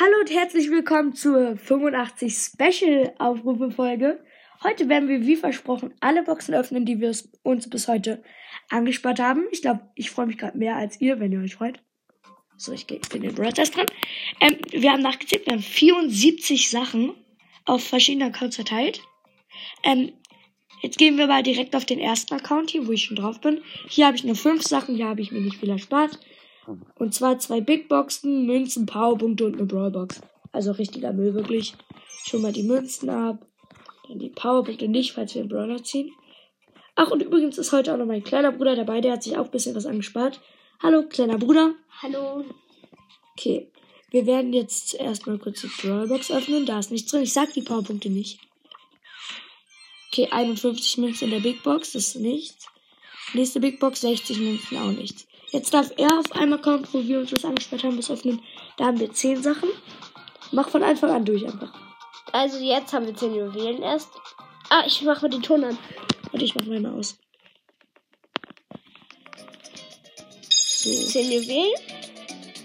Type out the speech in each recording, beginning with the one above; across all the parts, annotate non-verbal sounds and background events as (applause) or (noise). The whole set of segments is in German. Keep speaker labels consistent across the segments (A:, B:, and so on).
A: Hallo und herzlich willkommen zur 85 Special Aufrufe Folge. Heute werden wir wie versprochen alle Boxen öffnen, die wir uns bis heute angespart haben. Ich glaube, ich freue mich gerade mehr als ihr, wenn ihr euch freut. So, ich bin den Broadcast dran. Ähm, wir haben nachgezählt, wir haben 74 Sachen auf verschiedene Accounts verteilt. Ähm, jetzt gehen wir mal direkt auf den ersten Account hier, wo ich schon drauf bin. Hier habe ich nur fünf Sachen, hier habe ich mir nicht viel erspart. Und zwar zwei Big Boxen, Münzen, Powerpunkte und eine Brawlbox. Also richtiger Müll, wirklich. Schon mal die Münzen ab. Dann die Powerpunkte nicht, falls wir einen Brawler ziehen. Ach, und übrigens ist heute auch noch mein kleiner Bruder dabei. Der hat sich auch ein bisschen was angespart. Hallo, kleiner Bruder.
B: Hallo.
A: Okay. Wir werden jetzt erstmal kurz die Brawlbox öffnen. Da ist nichts drin. Ich sag die Powerpunkte nicht. Okay, 51 Münzen in der Big Box. Das ist nichts. Nächste Big Box, 60 Münzen, auch nichts. Jetzt darf er auf einmal kommen, wo wir uns das angesperrt haben, das öffnen. Da haben wir 10 Sachen. Mach von Anfang an durch einfach.
B: Also jetzt haben wir 10 Juwelen erst. Ah, ich mache mal den Ton an.
A: Warte, ich mach mal mal aus.
B: So. 10 Juwelen.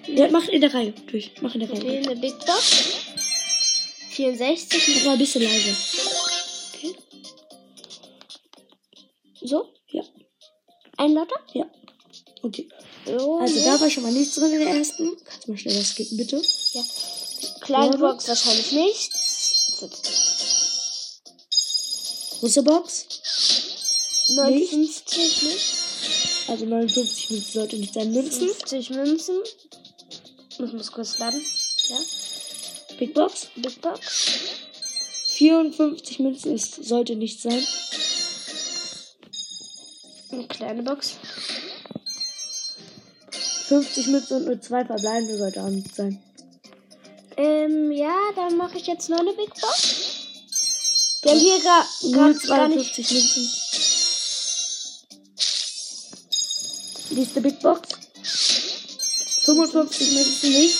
A: Ja, mach in der Reihe durch. Mach in der Reihe.
B: Okay, eine Big Box. 64.
A: Mach mal ein bisschen leiser. Okay.
B: So?
A: Ja.
B: Ein Lotter?
A: Ja. Okay.
B: So,
A: Also
B: ne?
A: da war schon mal nichts drin in der ersten. Kannst du mal schnell was skippen, bitte?
B: Ja. Kleine Box wahrscheinlich nichts.
A: Große Box.
B: 59 nicht.
A: Also 59 Münzen sollte nicht sein. Münzen.
B: 50 Münzen. Ich muss kurz laden. Ja.
A: Big Box.
B: Big Box.
A: 54 Münzen ist, sollte nicht sein.
B: Eine kleine Box.
A: 50 Münzen und nur zwei verbleibende sollte auch nicht sein.
B: Ähm, ja, dann mache ich jetzt noch eine Big Box. Wir haben hier
A: Nur
B: gar, gar, nicht.
A: 52 Münzen. Nächste Big Box. 55 Münzen nicht.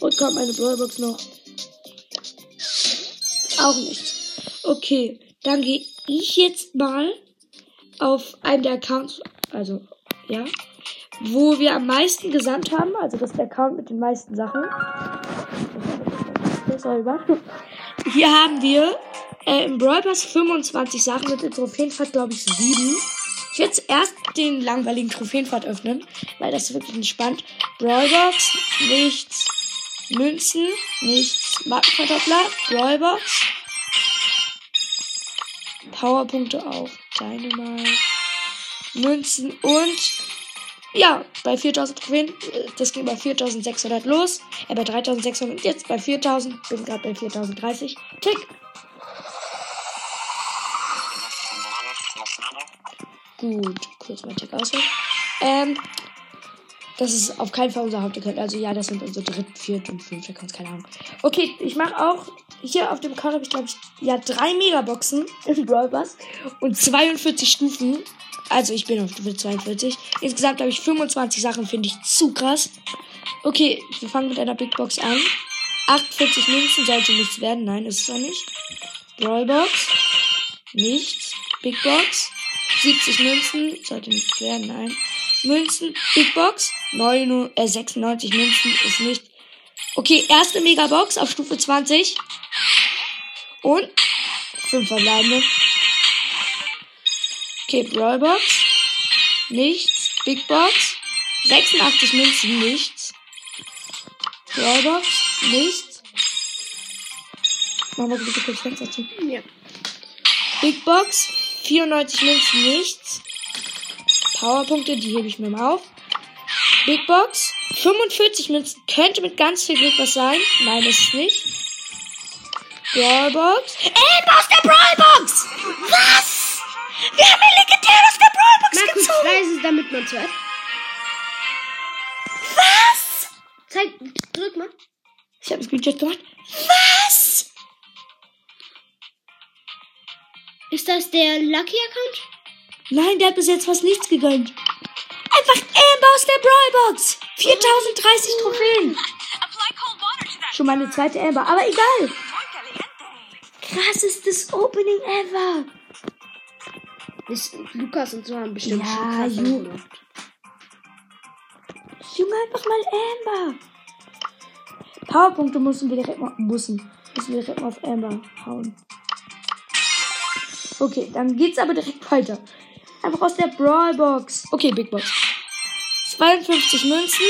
A: Und kommt eine Brawlbox noch. Auch nicht. Okay, dann gehe ich jetzt mal auf einen der Accounts, also ja, wo wir am meisten gesandt haben. Also das ist der Account mit den meisten Sachen. Hier haben wir äh, im Brawl Pass 25 Sachen mit der Trophäenfahrt, glaube ich, 7. Ich werde jetzt erst den langweiligen Trophäenfahrt öffnen, weil das ist wirklich entspannt. Brawlbox, nichts. Münzen, nichts. Markenverdoppler, Brawlbox. Powerpunkte auch. Dynamite. Münzen und ja, bei 4000 Trophäen, äh, das ging bei 4600 los, äh, bei 3600 und jetzt bei 4000, bin gerade bei 4030. Tick! Gut, kurz mal Tick auswählen. Ähm, das ist auf keinen Fall unser Hauptaccount. Also ja, das sind unsere dritt, viert und fünfte Accounts, keine Ahnung. Okay, ich mache auch, hier auf dem Account habe ich glaube ich, ja, drei Megaboxen im Brawl Pass und 42 Stufen. Also ich bin auf Stufe 42. Insgesamt habe ich 25 Sachen, finde ich zu krass. Okay, wir fangen mit einer Big Box an. 48 Münzen sollte nichts werden. Nein, ist es auch nicht. Brawlbox. Nichts. Big Box. 70 Münzen. Sollte nichts werden. Nein. Münzen. Big Box. 9, äh, 96 Münzen. Ist nicht. Okay, erste Megabox auf Stufe 20. Und 5 verbleibende. Okay, Brawlbox. Nichts. Big Box. 86 Münzen. Nichts. Brawlbox. Nichts. Machen wir bitte kurz Fenster zu.
B: Ja.
A: Big Box. 94 Münzen. Nichts. Powerpunkte, die hebe ich mir mal auf. Big Box. 45 Münzen. Könnte mit ganz viel Glück was sein. Nein, ist es nicht. Brawlbox. Amber aus der Brawlbox! Was? Wir haben ein legendär aus der Brawlbox
B: Mach kurz
A: gezogen!
B: leise, damit man es hört.
A: Was?
B: Zeig, drück mal.
A: Ich habe einen Screenshot gemacht. Was?
B: Ist das der Lucky Account?
A: Nein, der hat bis jetzt fast nichts gegönnt. Einfach Amber aus der Brawlbox. 4030 Trophäen. Schon meine zweite Amber, aber egal. Krassestes Opening ever.
B: Ist Lukas und so haben bestimmt
A: Ja,
B: schon krass
A: Ju-
B: gemacht.
A: Junge, einfach mal Amber. Powerpunkte müssen wir direkt mal, müssen, müssen wir direkt mal auf Amber hauen. Okay, dann geht's aber direkt weiter. Einfach aus der Brawlbox. Okay, Big Box. 52 Münzen.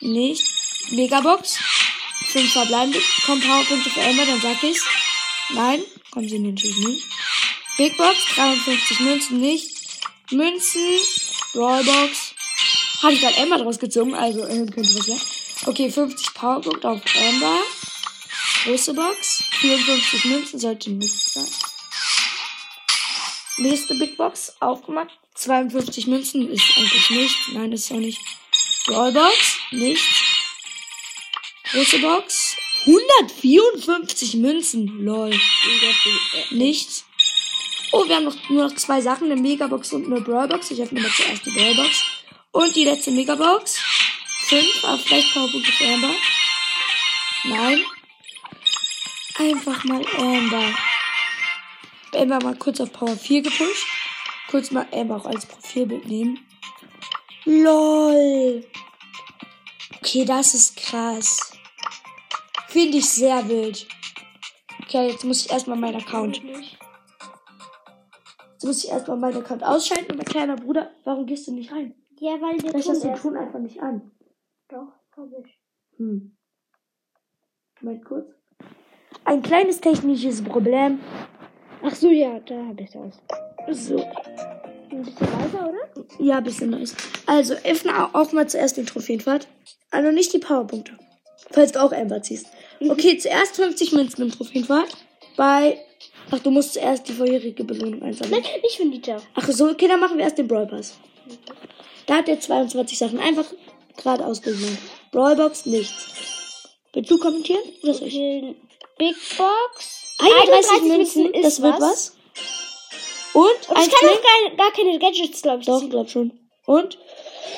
A: Nicht. Megabox. 5 verbleibende. Kommt Powerpunkte für Amber, dann sag ich's. Nein, kommen sie natürlich nicht. Big Box, 53 Münzen nicht. Münzen, Brawlbox. Habe ich gerade Amber draus gezogen, also äh, könnte was sein. Okay, 50 Powerpunkte auf Amber. Große Box. 54 Münzen sollte nicht sein. Nächste Big Box aufgemacht. 52 Münzen ist eigentlich nichts. Nein, ist auch nicht. Brawlbox, nichts. Große Box. 154 Münzen. Lol. Nichts. Oh, wir haben noch nur noch zwei Sachen. Eine Megabox und eine Brawlbox. Ich öffne mal zuerst die Brawlbox. Und die letzte Megabox. 5, aber vielleicht Powerpunkte für Amber. Nein. Einfach mal Amber. Amber mal kurz auf Power 4 gepusht. Kurz mal Amber auch als Profilbild nehmen. LOL. Okay, das ist krass. Finde ich sehr wild. Okay, jetzt muss ich erstmal meinen Account. Jetzt muss ich erstmal meinen Account ausschalten. Und mein kleiner Bruder, warum gehst du nicht rein?
B: Ja, weil wir
A: Vielleicht
B: tun
A: hast du den Ton einfach nicht an.
B: Doch, hab ich.
A: Hm. Moment kurz. Ein kleines technisches Problem.
B: Ach so, ja, da hab ich das.
A: So.
B: Ein bisschen leiser, oder?
A: Ja, bisschen nice. Also, öffne au- auch mal zuerst den Trophäenpfad. Also nicht die Powerpunkte. Falls du auch Amber ziehst. Okay, zuerst 50 Münzen im Trophäenpfad. Bei. Ach, du musst zuerst die vorherige Belohnung einsammeln.
B: Nein, ich finde die da.
A: Ach so, okay, dann machen wir erst den Brawl Pass. Da hat er 22 Sachen. Einfach geradeaus durchmachen. Brawlbox, nichts. Willst du kommentieren? Oder soll ich?
B: Big Box.
A: 31 Münzen,
B: ist
A: das wird was. Und,
B: Und ich kann auch gar, gar keine Gadgets, glaube ich.
A: Doch, glaub schon. Und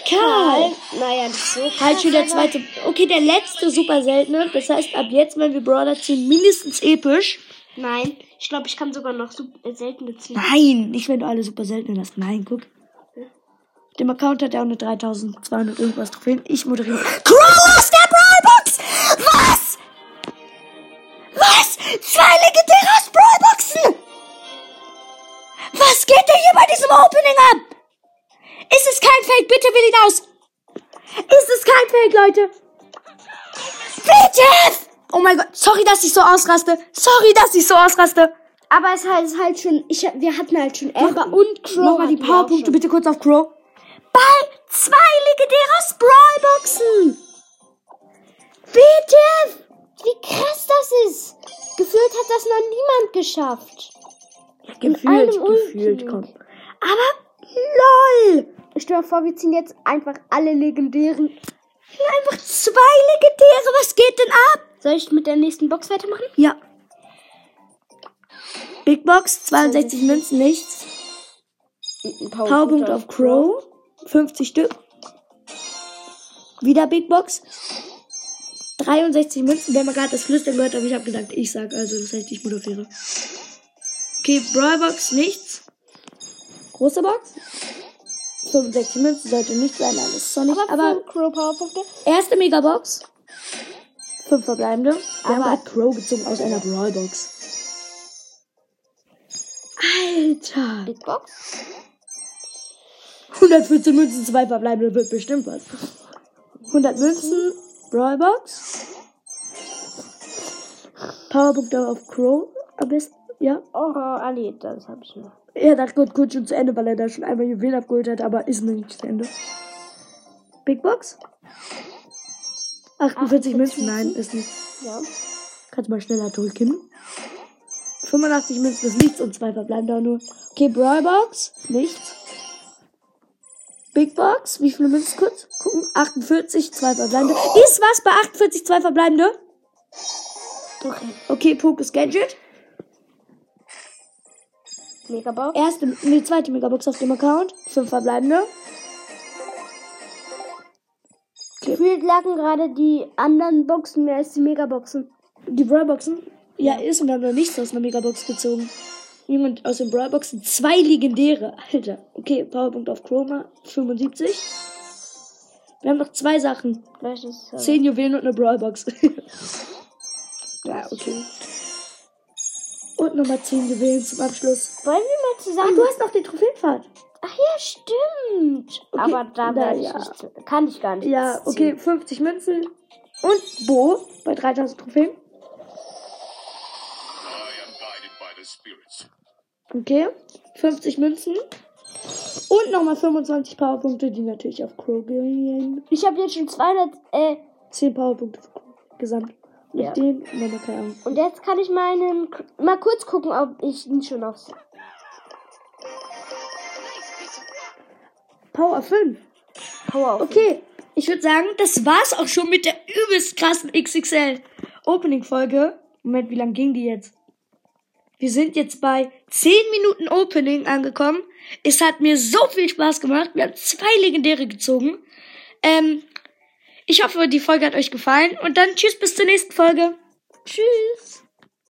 A: Karl.
B: Naja, nicht so.
A: Halt schon der zweite. Okay, der letzte super seltene. Das heißt, ab jetzt, wenn wir Brawler ziehen, mindestens episch.
B: Nein, ich glaube, ich kann sogar noch so äh, seltene ziehen.
A: Nein, nicht wenn du alle super seltene hast. Nein, guck. Dem Account hat er auch eine 3200 irgendwas Trophäen. Ich moderiere. Crow aus der Brawlbox! Was? Was? Zwei legendäre aus Brawlboxen! Was geht denn hier bei diesem Opening ab? Ist es kein Fake? Bitte will ihn aus. Ist es kein Fake, Leute? Bitte! Oh mein Gott, sorry, dass ich so ausraste. Sorry, dass ich so ausraste.
B: Aber es halt, es halt schon, ich, wir hatten halt schon Amber und Crow.
A: Mach mal die Powerpunkte bitte kurz auf Crow. Bei zwei legendäre Brawlboxen. Bitte!
B: Wie krass das ist. Gefühlt hat das noch niemand geschafft.
A: Gefühlt, gefühlt, komm. Aber lol!
B: Ich stell mir vor, wir ziehen jetzt einfach alle legendären.
A: Einfach zwei legendäre, was geht denn ab?
B: Soll ich mit der nächsten Box weitermachen?
A: Ja. Big Box, 62 Münzen, nichts. Powerpunkt auf Crow, 50 Stück. Wieder Big Box. 63 Münzen. Wir haben gerade das Flüstern gehört, aber ich habe gedacht, ich sag, also das heißt, ich moderiere. Okay, Brawlbox, nichts. Große Box. 65 Münzen sollte nicht sein, doch nicht.
B: Aber,
A: Aber
B: Crow Powerpunkte.
A: erste Megabox. Fünf verbleibende. Wir
B: Aber-
A: gerade Crow gezogen aus einer Brawlbox. Alter.
B: Big Box.
A: 114 Münzen, zwei verbleibende wird bestimmt was. 100 Münzen, Brawlbox. Powerpunkte auf Crow am besten. Ja.
B: Oh, Ali, das habe ich noch.
A: Er dachte gut, kurz schon zu Ende, weil er da schon einmal Juwelen abgeholt hat, aber ist noch nicht zu Ende. Big Box? 48 Münzen? Nein, ist nicht.
B: Ja.
A: Kannst mal schneller drücken. 85 Münzen ist nichts und zwei verbleiben da nur. Okay, Brawlbox? Nichts. Big Box? Wie viele Münzen kurz? Gucken. 48, zwei verbleibende. Ist was bei 48, zwei verbleibende?
B: Okay.
A: Okay, Pokus Gadget.
B: Megabox.
A: Erste, nee, zweite Megabox auf dem Account. Fünf verbleibende.
B: Gefühlt lagen gerade die anderen Boxen mehr als die Megaboxen.
A: Die Brawlboxen? Ja, ist und wir haben noch nichts aus einer Megabox gezogen. Junge, aus den Brawlboxen zwei legendäre. Alter. Okay, Powerpunkt auf Chroma 75. 100 Münzen, 2 verbleibende. 100 Münzen, Brawlbox. 50 Stück. Wieder Big Box.
B: 50 Münzen.
A: Wieder Big Box. Wir haben noch zwei Sachen.
B: Welches? äh,
A: Zehn Juwelen und eine Brawlbox. (laughs) ja, okay. Nochmal zehn Juwelen zum Abschluss.
B: Wollen wir mal
A: Ach,
B: zusammen.
A: du hast noch den Trophäenpfad.
B: Ach ja, stimmt.
A: Okay,
B: Aber da
A: na
B: ich
A: ja.
B: nicht. Kann ich gar nicht.
A: Ja, okay, 50 Münzen. Und Bo bei 3000 Trophäen. Okay, 50 Münzen. Und nochmal 25 Powerpunkte, die natürlich auf Crow gehen.
B: Ich habe jetzt schon 200. Äh,
A: 10 Powerpunkte gesamt. Und
B: Ja.
A: den keine Ahnung.
B: und jetzt kann ich meinen. Mal kurz gucken, ob ich ihn schon auf.
A: Power 5.
B: Power auf.
A: Okay, ich würde sagen, das war's auch schon mit der übelst krassen XXL Opening-Folge. Moment, wie lang ging die jetzt? Wir sind jetzt bei 10 Minuten Opening angekommen. Es hat mir so viel Spaß gemacht. Wir haben zwei Legendäre gezogen. Ähm, ich hoffe, die Folge hat euch gefallen. Und dann tschüss bis zur nächsten Folge. Tschüss.